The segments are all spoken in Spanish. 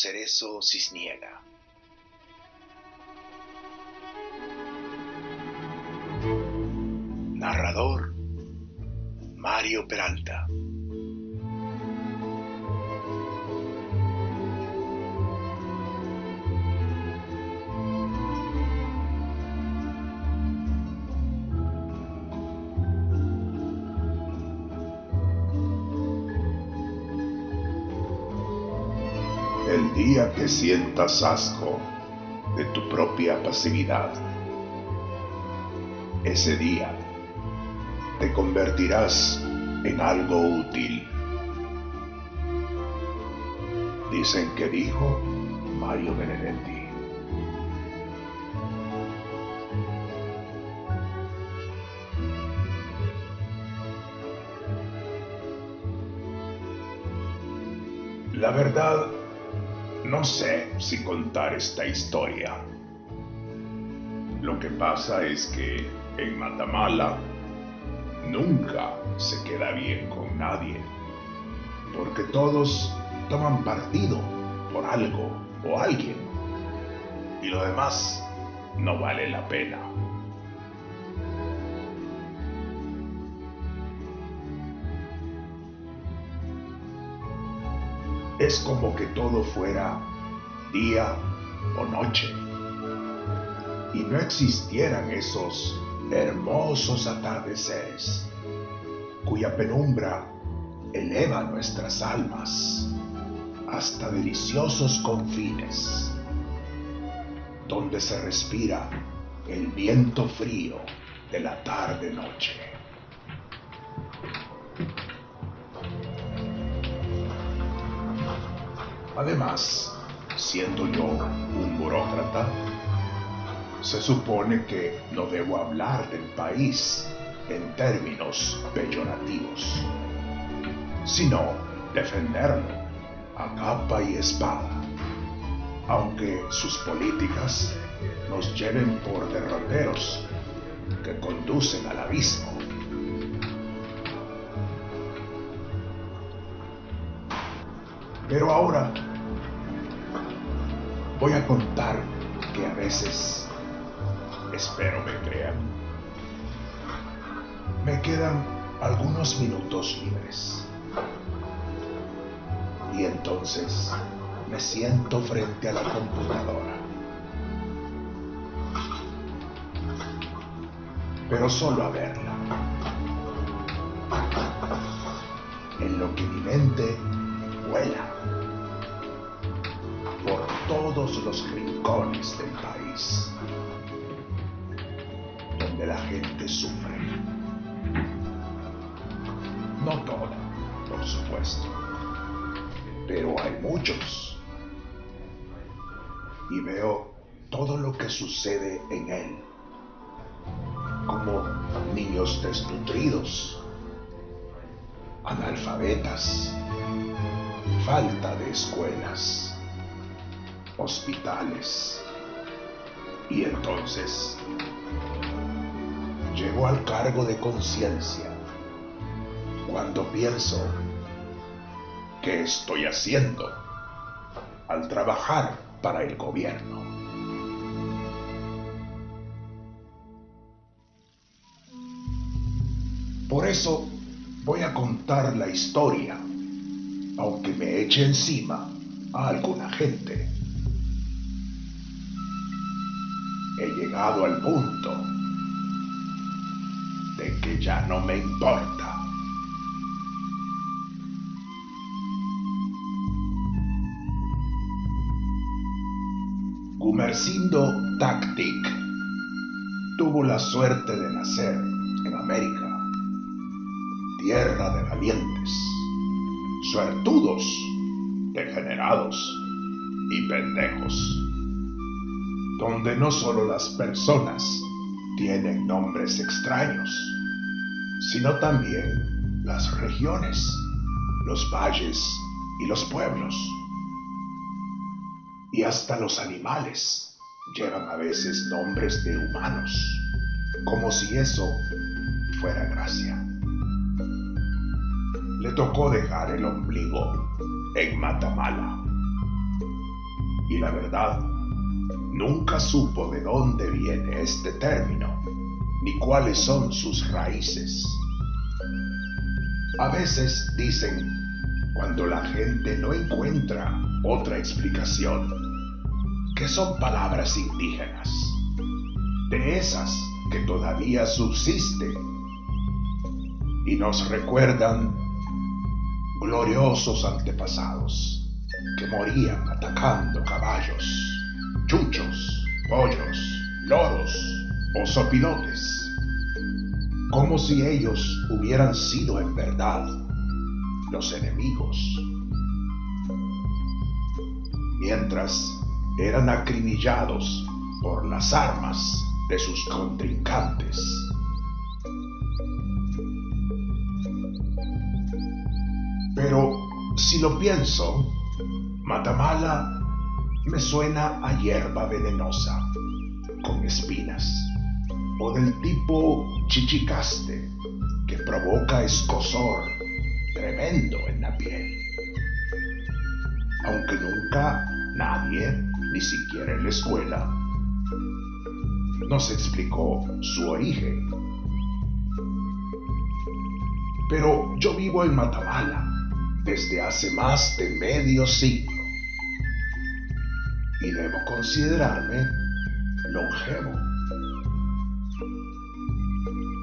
Cerezo Cisniega. Narrador Mario Peralta. Que sientas asco de tu propia pasividad, ese día te convertirás en algo útil. Dicen que dijo Mario Benedetti. La verdad, no sé si contar esta historia. Lo que pasa es que en Matamala nunca se queda bien con nadie, porque todos toman partido por algo o alguien, y lo demás no vale la pena. Es como que todo fuera día o noche y no existieran esos hermosos atardeceres cuya penumbra eleva nuestras almas hasta deliciosos confines, donde se respira el viento frío de la tarde-noche. Además, siendo yo un burócrata, se supone que no debo hablar del país en términos peyorativos, sino defenderlo a capa y espada, aunque sus políticas nos lleven por derroteros que conducen al abismo. Pero ahora voy a contar que a veces Espero me crean. Me quedan algunos minutos libres. Y entonces me siento frente a la computadora. Pero solo a verla. En lo que mi mente vuela por todos los rincones del país donde la gente sufre. No toda, por supuesto, pero hay muchos. Y veo todo lo que sucede en él, como niños desnutridos, analfabetas, falta de escuelas, hospitales, y entonces llego al cargo de conciencia cuando pienso qué estoy haciendo al trabajar para el gobierno. Por eso voy a contar la historia, aunque me eche encima a alguna gente. He llegado al punto de que ya no me importa. Gumercindo Tactic tuvo la suerte de nacer en América, tierra de valientes, suertudos, degenerados y pendejos, donde no solo las personas tienen nombres extraños, sino también las regiones, los valles y los pueblos. Y hasta los animales llevan a veces nombres de humanos, como si eso fuera gracia. Le tocó dejar el ombligo en Matamala. Y la verdad, nunca supo de dónde viene este término, ni cuáles son sus raíces. A veces dicen, cuando la gente no encuentra otra explicación, que son palabras indígenas, de esas que todavía subsisten y nos recuerdan gloriosos antepasados que morían atacando caballos, chuchos, pollos, loros o sopilotes, como si ellos hubieran sido en verdad los enemigos, mientras eran acribillados por las armas de sus contrincantes. Pero si lo pienso, Matamala me suena a hierba venenosa, con espinas, o del tipo chichicaste, que provoca escosor tremendo en la piel. Aunque nunca nadie, ni siquiera en la escuela, nos explicó su origen. Pero yo vivo en Matamala desde hace más de medio siglo y debo considerarme longevo.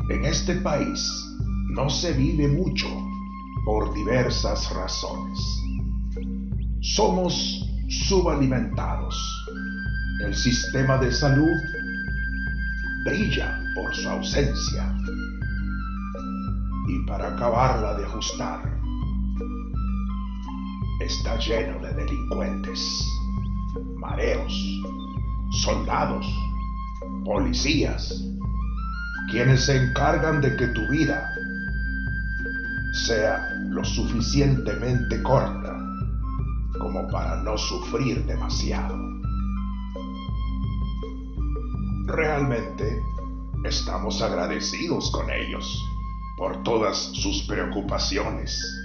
En este país no se vive mucho por diversas razones. Somos subalimentados. El sistema de salud brilla por su ausencia. Y para acabarla de ajustar, está lleno de delincuentes, mareos, soldados, policías, quienes se encargan de que tu vida sea lo suficientemente corta como para no sufrir demasiado. Realmente estamos agradecidos con ellos por todas sus preocupaciones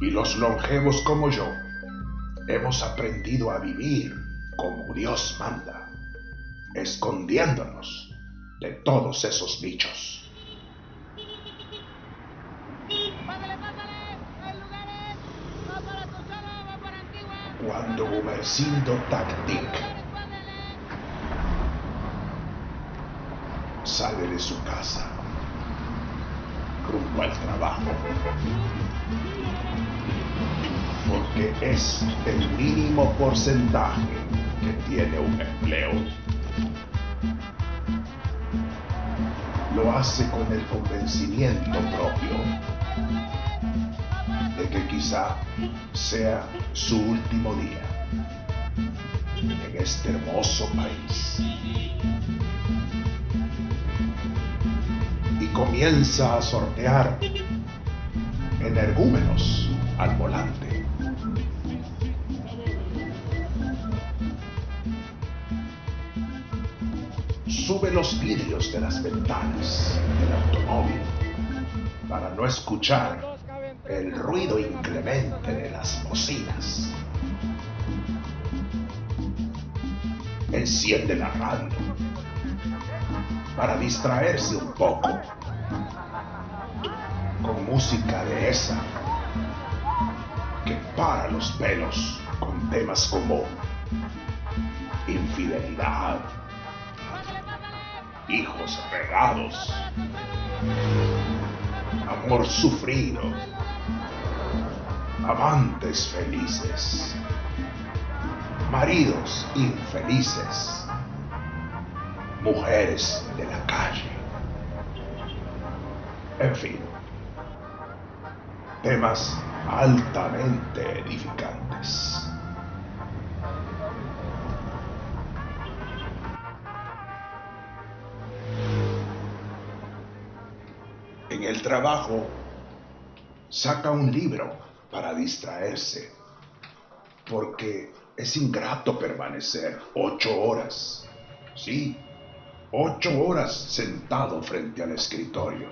y los longevos como yo hemos aprendido a vivir como Dios manda, escondiéndonos de todos esos bichos. Cuando Gumercindo Tactic sale de su casa rumbo al trabajo, porque es el mínimo porcentaje que tiene un empleo. Lo hace con el convencimiento propio de que quizá sea su último día en este hermoso país. Comienza a sortear energúmenos al volante. Sube los vidrios de las ventanas del automóvil para no escuchar el ruido inclemente de las bocinas. Enciende la radio para distraerse un poco música de esa que para los pelos con temas como infidelidad, hijos regados, amor sufrido, amantes felices, maridos infelices, mujeres de la calle. En fin, temas altamente edificantes. En el trabajo, saca un libro para distraerse, porque es ingrato permanecer ocho horas, sí, ocho horas sentado frente al escritorio,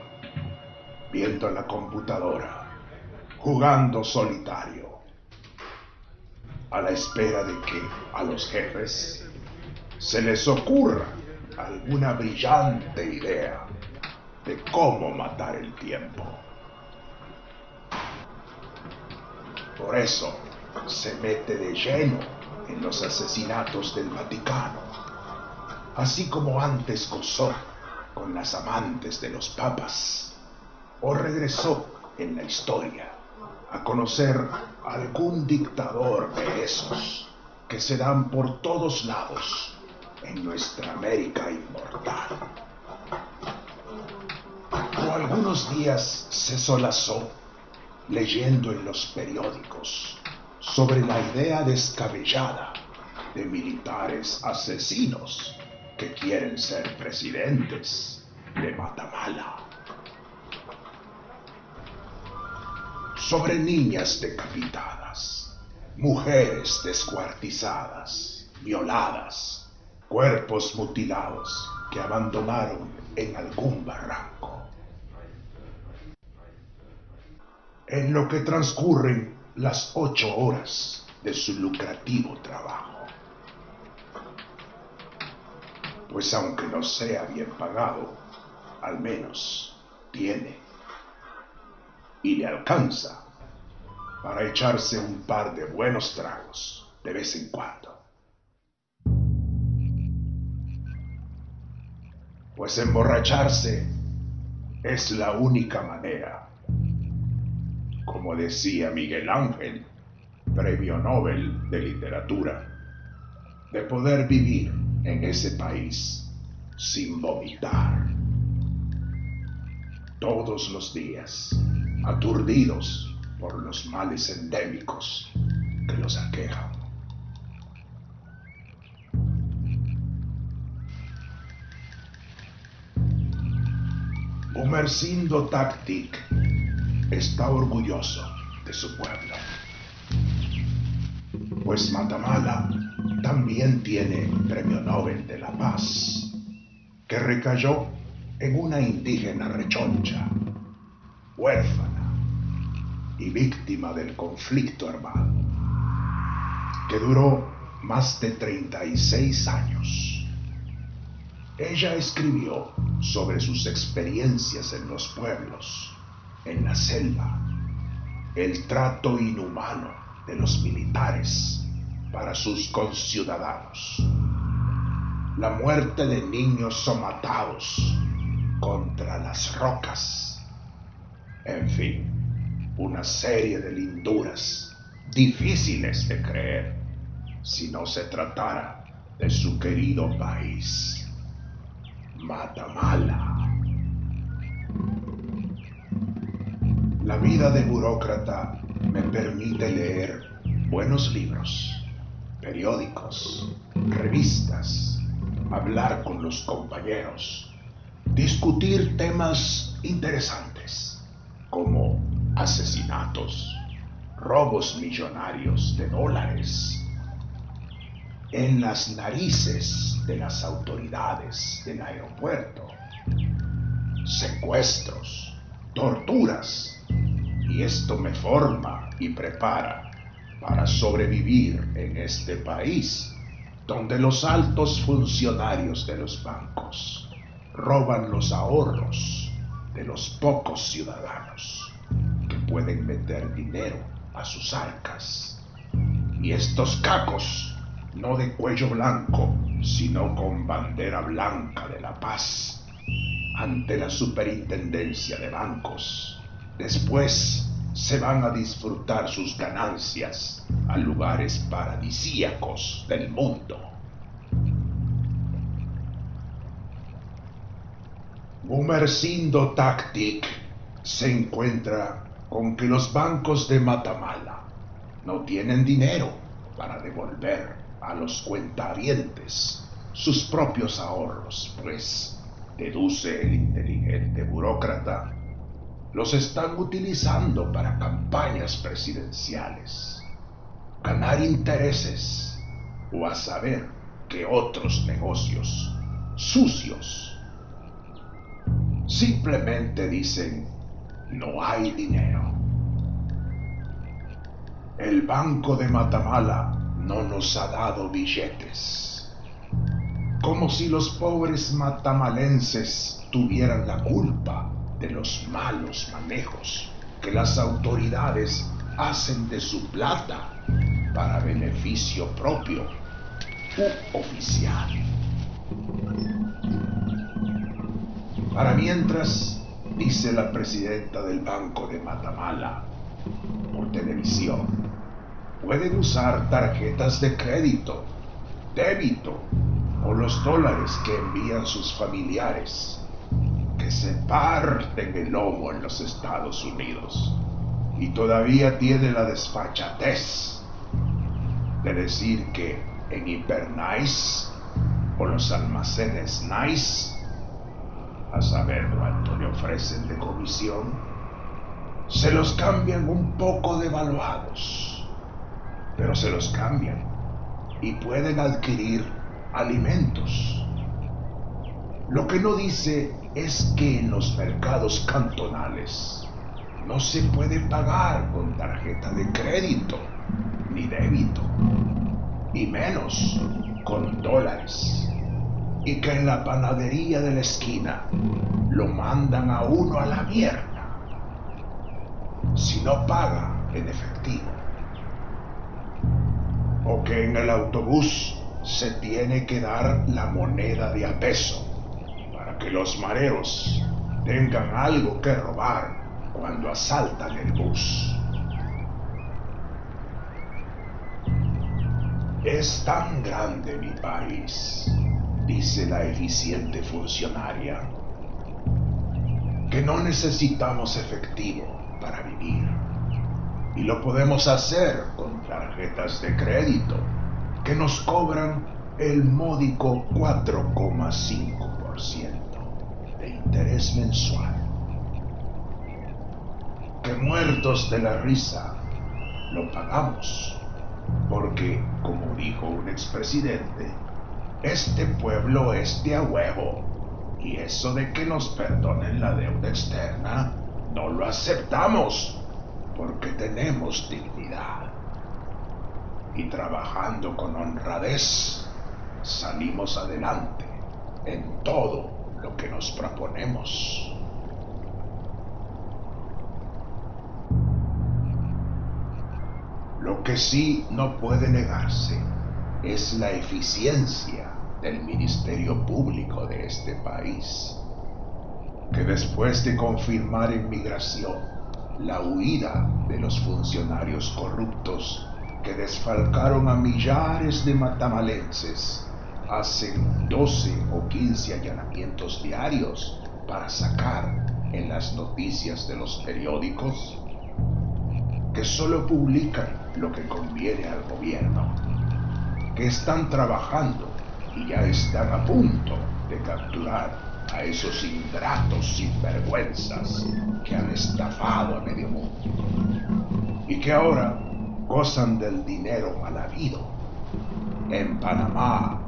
viendo la computadora, jugando solitario, a la espera de que a los jefes se les ocurra alguna brillante idea de cómo matar el tiempo. Por eso se mete de lleno en los asesinatos del Vaticano, así como antes gozó con las amantes de los papas, o regresó en la historia a conocer algún dictador de esos que se dan por todos lados en nuestra América inmortal. O algunos días se solazó leyendo en los periódicos sobre la idea descabellada de militares asesinos que quieren ser presidentes de Matamala. Sobre niñas decapitadas, mujeres descuartizadas, violadas, cuerpos mutilados que abandonaron en algún barranco. En lo que transcurren las ocho horas de su lucrativo trabajo. Pues aunque no sea bien pagado, al menos tiene y le alcanza para echarse un par de buenos tragos de vez en cuando. Pues emborracharse es la única manera como decía Miguel Ángel, premio Nobel de Literatura, de poder vivir en ese país sin vomitar. Todos los días, aturdidos por los males endémicos que los aquejan. Humercindo Tactic está orgulloso de su pueblo. Pues Matamala también tiene Premio Nobel de la Paz, que recayó en una indígena rechoncha, huérfana y víctima del conflicto armado, que duró más de 36 años. Ella escribió sobre sus experiencias en los pueblos en la selva, el trato inhumano de los militares para sus conciudadanos, la muerte de niños somatados contra las rocas, en fin, una serie de linduras difíciles de creer si no se tratara de su querido país, Matamala. La vida de burócrata me permite leer buenos libros, periódicos, revistas, hablar con los compañeros, discutir temas interesantes como asesinatos, robos millonarios de dólares, en las narices de las autoridades del aeropuerto, secuestros, torturas y esto me forma y prepara para sobrevivir en este país donde los altos funcionarios de los bancos roban los ahorros de los pocos ciudadanos pueden meter dinero a sus arcas. Y estos cacos, no de cuello blanco, sino con bandera blanca de la paz, ante la superintendencia de bancos, Después se van a disfrutar sus ganancias a lugares paradisíacos del mundo. Gumercindo Tactic se encuentra con que los bancos de Matamala no tienen dinero para devolver a los cuentavientes sus propios ahorros, pues, deduce el inteligente burócrata, los están utilizando para campañas presidenciales, ganar intereses o a saber que otros negocios sucios. Simplemente dicen no hay dinero. El Banco de Matamala no nos ha dado billetes. Como si los pobres matamalenses tuvieran la culpa de los malos manejos que las autoridades hacen de su plata para beneficio propio u oficial. Para mientras, dice la presidenta del Banco de Matamala por televisión, pueden usar tarjetas de crédito, débito o los dólares que envían sus familiares, que se parten el lomo en los Estados Unidos y todavía tiene la desfachatez de decir que en Hypernice o los almacenes Nice, a saber cuánto le ofrecen de comisión, se los cambian un poco devaluados, pero se los cambian y pueden adquirir alimentos. Lo que no dice es que en los mercados cantonales no se puede pagar con tarjeta de crédito ni débito, y menos con dólares. Y que en la panadería de la esquina lo mandan a uno a la mierda si no paga en efectivo. O que en el autobús se tiene que dar la moneda de a peso para que los mareros tengan algo que robar cuando asaltan el bus. Es tan grande mi país, dice la eficiente funcionaria, que no necesitamos efectivo para vivir. Y lo podemos hacer con tarjetas de crédito que nos cobran el módico 4,5% de interés mensual. Que muertos de la risa lo pagamos, porque, como dijo un expresidente, este pueblo es de a huevo, y eso de que nos perdonen la deuda externa, no lo aceptamos, porque tenemos dignidad y trabajando con honradez salimos adelante en todo lo que nos proponemos. Lo que sí no puede negarse es la eficiencia del Ministerio Público de este país, que después de confirmar en migración la huida de los funcionarios corruptos que desfalcaron a millares de matamalenses hacen 12 o 15 allanamientos diarios para sacar en las noticias de los periódicos que solo publican lo que conviene al gobierno, que están trabajando y ya están a punto de capturar a esos ingratos sinvergüenzas que han estafado a medio mundo y que ahora gozan del dinero mal habido. En Panamá,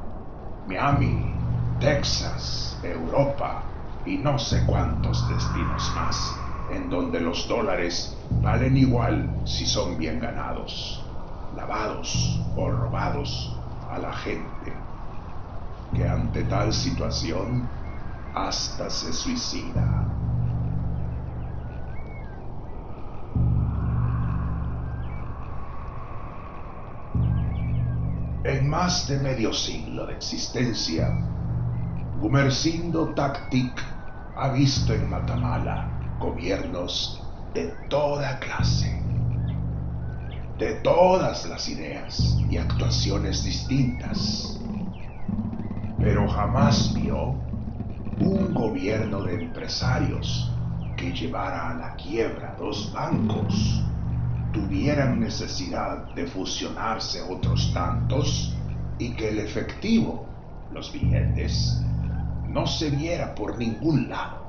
Miami, Texas, Europa y no sé cuántos destinos más, en donde los dólares valen igual si son bien ganados, lavados o robados a la gente, que ante tal situación hasta se suicida. En más de medio siglo de existencia, Gumersindo Tactic ha visto en Matamala gobiernos de toda clase, de todas las ideas y actuaciones distintas, pero jamás vio un gobierno de empresarios que llevara a la quiebra dos bancos tuvieran necesidad de fusionarse otros tantos y que el efectivo, los billetes, no se viera por ningún lado.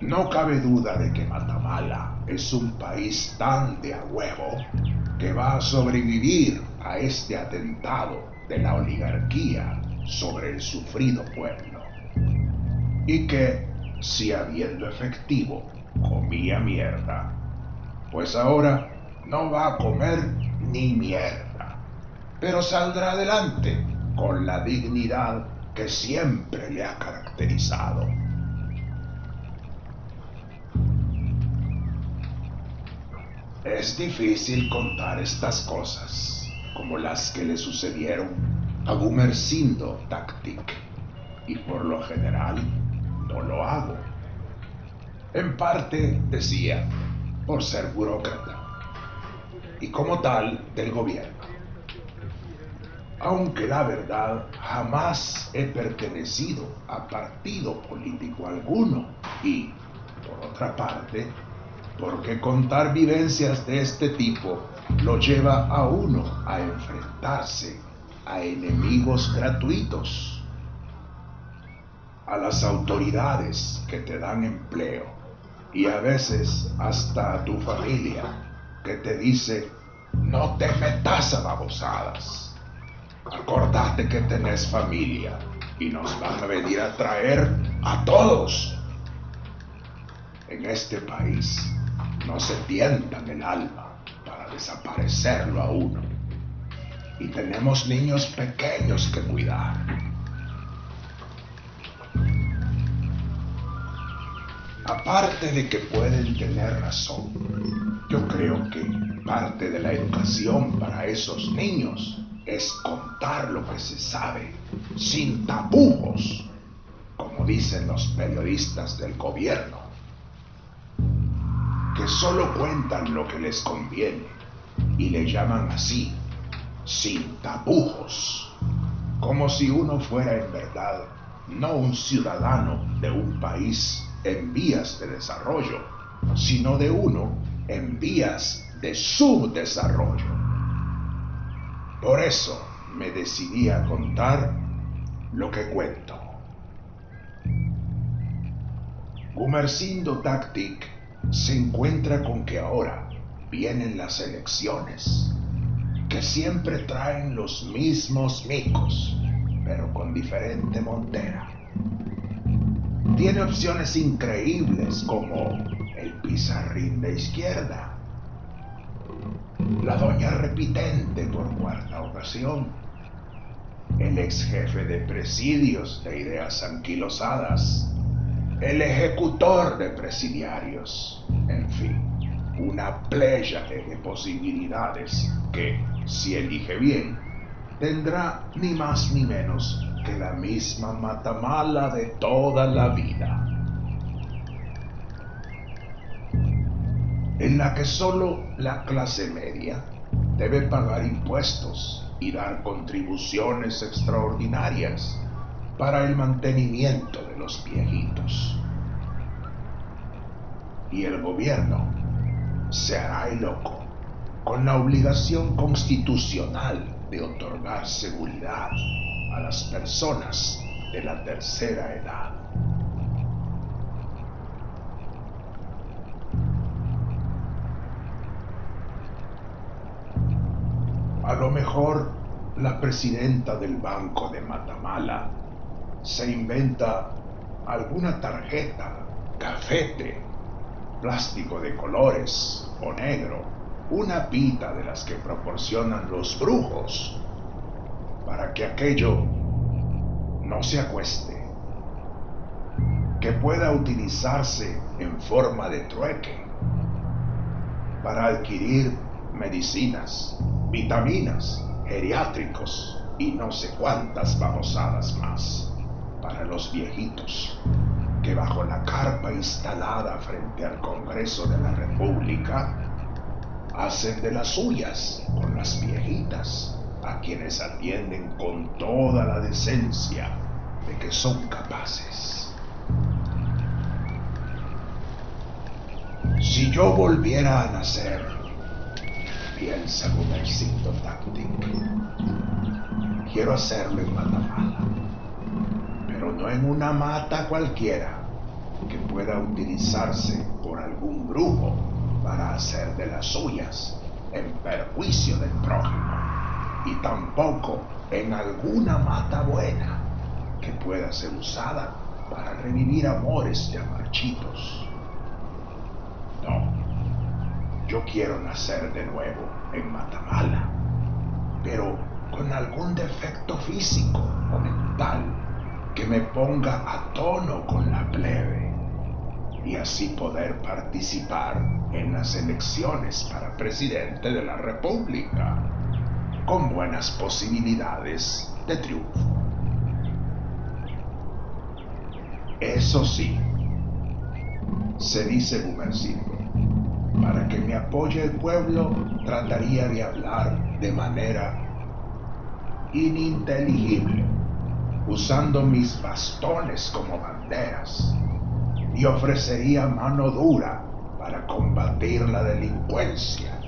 No cabe duda de que Matamala es un país tan de a huevo que va a sobrevivir a este atentado de la oligarquía sobre el sufrido pueblo. Y que, si habiendo efectivo, comía mierda, pues ahora no va a comer ni mierda, pero saldrá adelante con la dignidad que siempre le ha caracterizado. Es difícil contar estas cosas, como las que le sucedieron a Gumersindo Tactic, y por lo general no lo hago. En parte, decía, por ser burócrata, y como tal del gobierno. Aunque la verdad jamás he pertenecido a partido político alguno y, por otra parte, porque contar vivencias de este tipo lo lleva a uno a enfrentarse a enemigos gratuitos, a las autoridades que te dan empleo y a veces hasta a tu familia que te dice no te metas a babosadas. Acordate que tenés familia y nos van a venir a traer a todos. En este país no se tientan el alma para desaparecerlo a uno. Y tenemos niños pequeños que cuidar. Aparte de que pueden tener razón, yo creo que parte de la educación para esos niños es contar lo que se sabe, sin tapujos, como dicen los periodistas del gobierno que solo cuentan lo que les conviene y le llaman así, sin tapujos, como si uno fuera en verdad no un ciudadano de un país en vías de desarrollo, sino de uno en vías de subdesarrollo. Por eso me decidí a contar lo que cuento. Gumersindo Tactic se encuentra con que ahora vienen las elecciones, que siempre traen los mismos micos, pero con diferente montera. Tiene opciones increíbles como el pizarrín de izquierda, la doña repitente por cuarta ocasión, el ex jefe de presidios de ideas anquilosadas, el ejecutor de presidiarios, en fin, una playa de posibilidades que, si elige bien, tendrá ni más ni menos que la misma matamala de toda la vida, en la que solo la clase media debe pagar impuestos y dar contribuciones extraordinarias para el mantenimiento de los viejitos. Y el gobierno se hará el loco con la obligación constitucional de otorgar seguridad a las personas de la tercera edad. A lo mejor la presidenta del Banco de Matamala se inventa alguna tarjeta, cafete, plástico de colores o negro, una pita de las que proporcionan los brujos, para que aquello no se acueste, que pueda utilizarse en forma de trueque para adquirir medicinas, vitaminas, geriátricos y no sé cuántas babosadas más para los viejitos que bajo la carpa instalada frente al Congreso de la República hacen de las suyas con las viejitas a quienes atienden con toda la decencia de que son capaces. Si yo volviera a nacer, piensa Gumercindo Tactic, quiero hacerlo en Guatemala no en una mata cualquiera que pueda utilizarse por algún brujo para hacer de las suyas, en perjuicio del prójimo y tampoco en alguna mata buena que pueda ser usada para revivir amores ya marchitos. No, yo quiero nacer de nuevo en Matamala, pero con algún defecto físico o mental que me ponga a tono con la plebe y así poder participar en las elecciones para presidente de la República con buenas posibilidades de triunfo. Eso sí, se dice Gumercindo, para que me apoye el pueblo trataría de hablar de manera ininteligible, usando mis bastones como banderas, y ofrecería mano dura para combatir la delincuencia,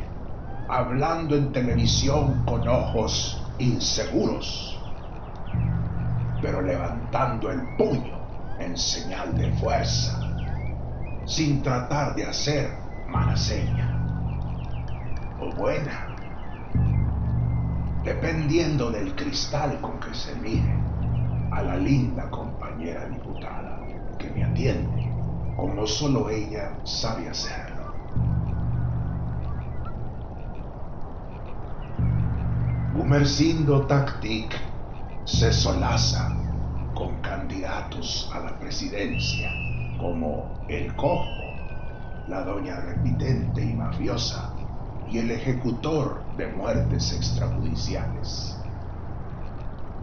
hablando en televisión con ojos inseguros, pero levantando el puño en señal de fuerza, sin tratar de hacer mala seña o buena, dependiendo del cristal con que se mire a la linda compañera diputada que me atiende, como solo ella sabe hacerlo. Gumercindo Tactic se solaza con candidatos a la presidencia como el cojo, la doña repitente y mafiosa y el ejecutor de muertes extrajudiciales,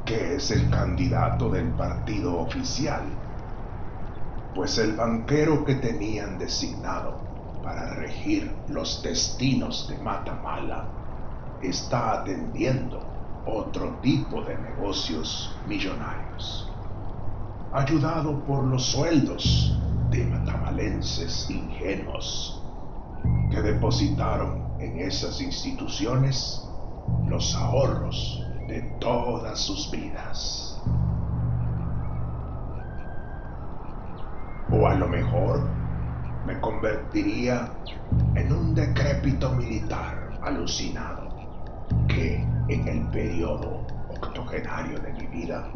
que es el candidato del partido oficial, pues el banquero que tenían designado para regir los destinos de Matamala está atendiendo otro tipo de negocios millonarios ayudado por los sueldos de matamalenses ingenuos que depositaron en esas instituciones los ahorros de todas sus vidas. O a lo mejor me convertiría en un decrépito militar alucinado que en el periodo octogenario de mi vida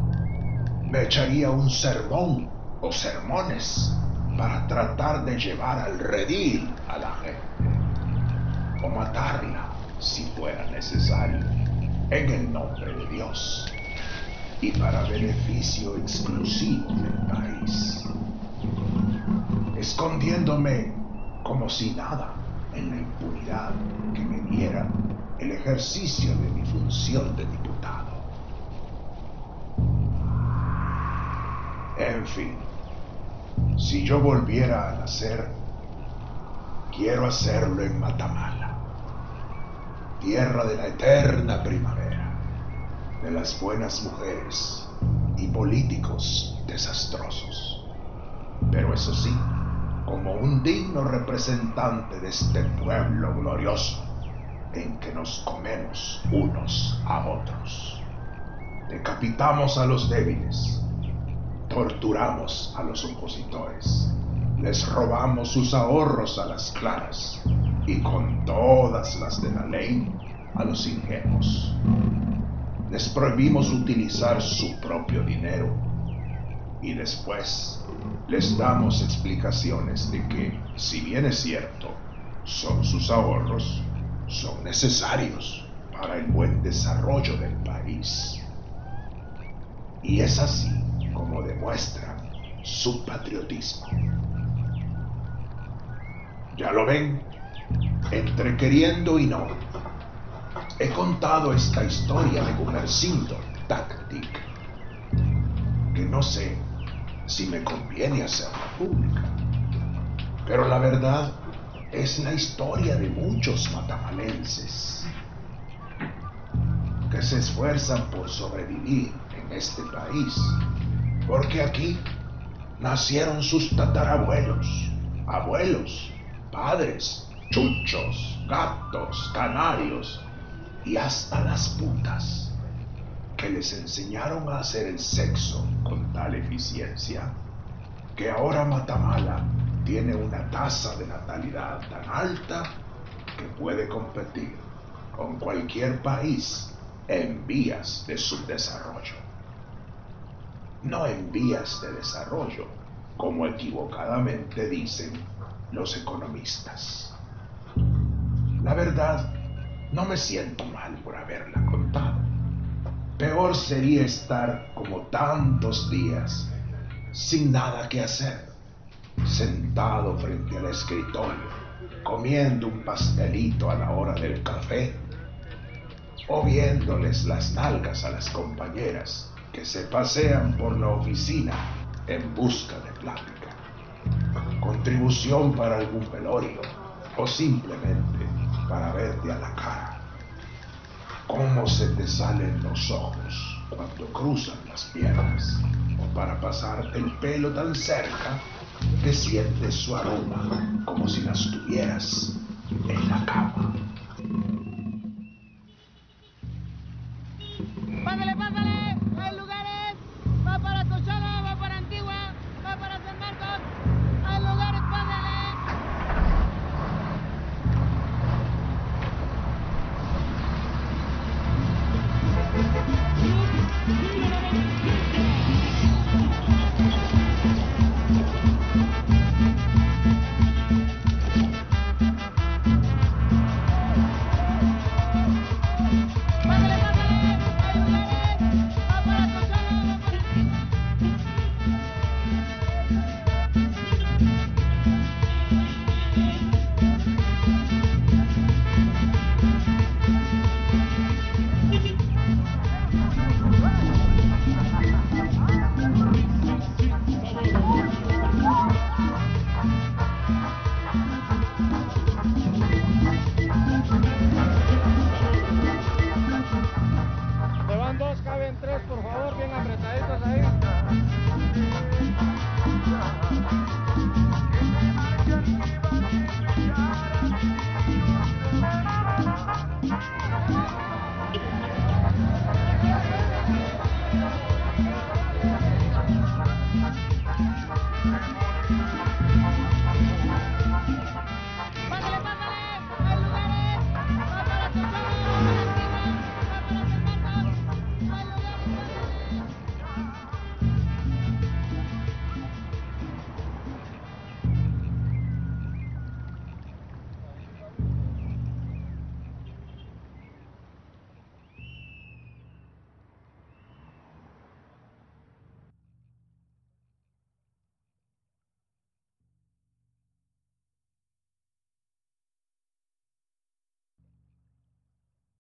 me echaría un sermón o sermones para tratar de llevar al redil a la gente o matarla si fuera necesario en el nombre de Dios y para beneficio exclusivo del país, escondiéndome como si nada en la impunidad que me diera el ejercicio de mi función de diputado. En fin, si yo volviera a nacer, quiero hacerlo en Matamala, tierra de la eterna primavera, de las buenas mujeres y políticos desastrosos. Pero eso sí, como un digno representante de este pueblo glorioso en que nos comemos unos a otros. Decapitamos a los débiles Torturamos a los opositores, les robamos sus ahorros a las claras y con todas las de la ley a los ingenuos. Les prohibimos utilizar su propio dinero y después les damos explicaciones de que, si bien es cierto, son sus ahorros, son necesarios para el buen desarrollo del país. Y es así como demuestra su patriotismo. Ya lo ven, entre queriendo y no. He contado esta historia de Gumercindo Tactic, que no sé si me conviene hacerla pública, pero la verdad es la historia de muchos matamalenses que se esfuerzan por sobrevivir en este país porque aquí nacieron sus tatarabuelos, abuelos, padres, chuchos, gatos, canarios y hasta las putas, que les enseñaron a hacer el sexo con tal eficiencia, que ahora Matamala tiene una tasa de natalidad tan alta que puede competir con cualquier país en vías de subdesarrollo. No en vías de desarrollo, como equivocadamente dicen los economistas. La verdad, no me siento mal por haberla contado. Peor sería estar como tantos días sin nada que hacer, sentado frente al escritorio, comiendo un pastelito a la hora del café o viéndoles las nalgas a las compañeras que se pasean por la oficina en busca de plática, contribución para algún velorio o simplemente para verte a la cara. Cómo se te salen los ojos cuando cruzan las piernas o para pasar el pelo tan cerca que sientes su aroma como si las tuvieras en la cama.